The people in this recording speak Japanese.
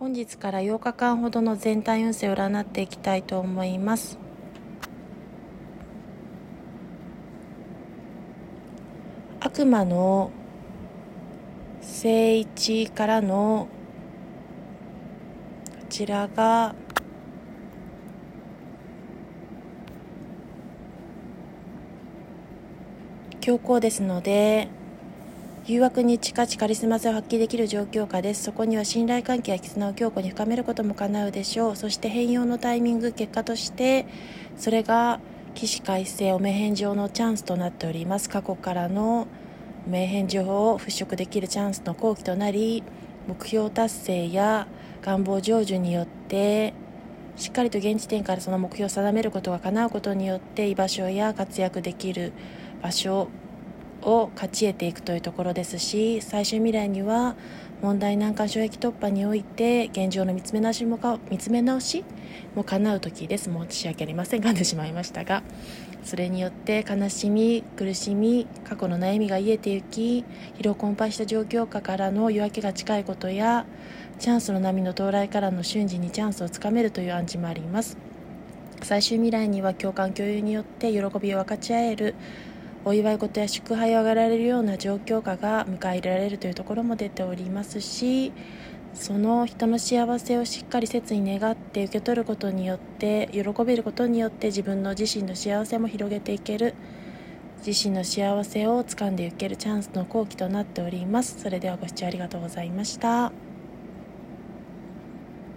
本日から8日間ほどの全体運勢を占っていきたいと思います。悪魔の聖一からのこちらが強行ですので誘惑に近ちカリスマ性を発揮できる状況下です。そこには信頼関係や絆を強固に深めることも叶うでしょう。そして変容のタイミング結果としてそれが起死回生お目返上のチャンスとなっております。過去からの名返上を払拭できるチャンスの好機となり目標達成や願望成就によってしっかりと現時点からその目標を定めることが叶うことによって居場所や活躍できる場所を勝ち得ていくというところですし最終未来には問題難関障壁突破において現状の見つめ直しもか見つめ直しも叶う時です。申し訳ありません。噛んでしまいましたがそれによって悲しみ苦しみ過去の悩みが癒えていき疲労困憊した状況下からの夜明けが近いことやチャンスの波の到来からの瞬時にチャンスをつかめるという暗示もあります。最終未来には共感共有によって喜びを分かち合えるお祝い事や祝杯を挙げられるような状況下が迎え入れられるというところも出ておりますしその人の幸せをしっかり切に願って受け取ることによって喜べることによって自分の自身の幸せも広げていける自身の幸せを掴んでいけるチャンスの好機となっておりますそれではご視聴ありがとうございました。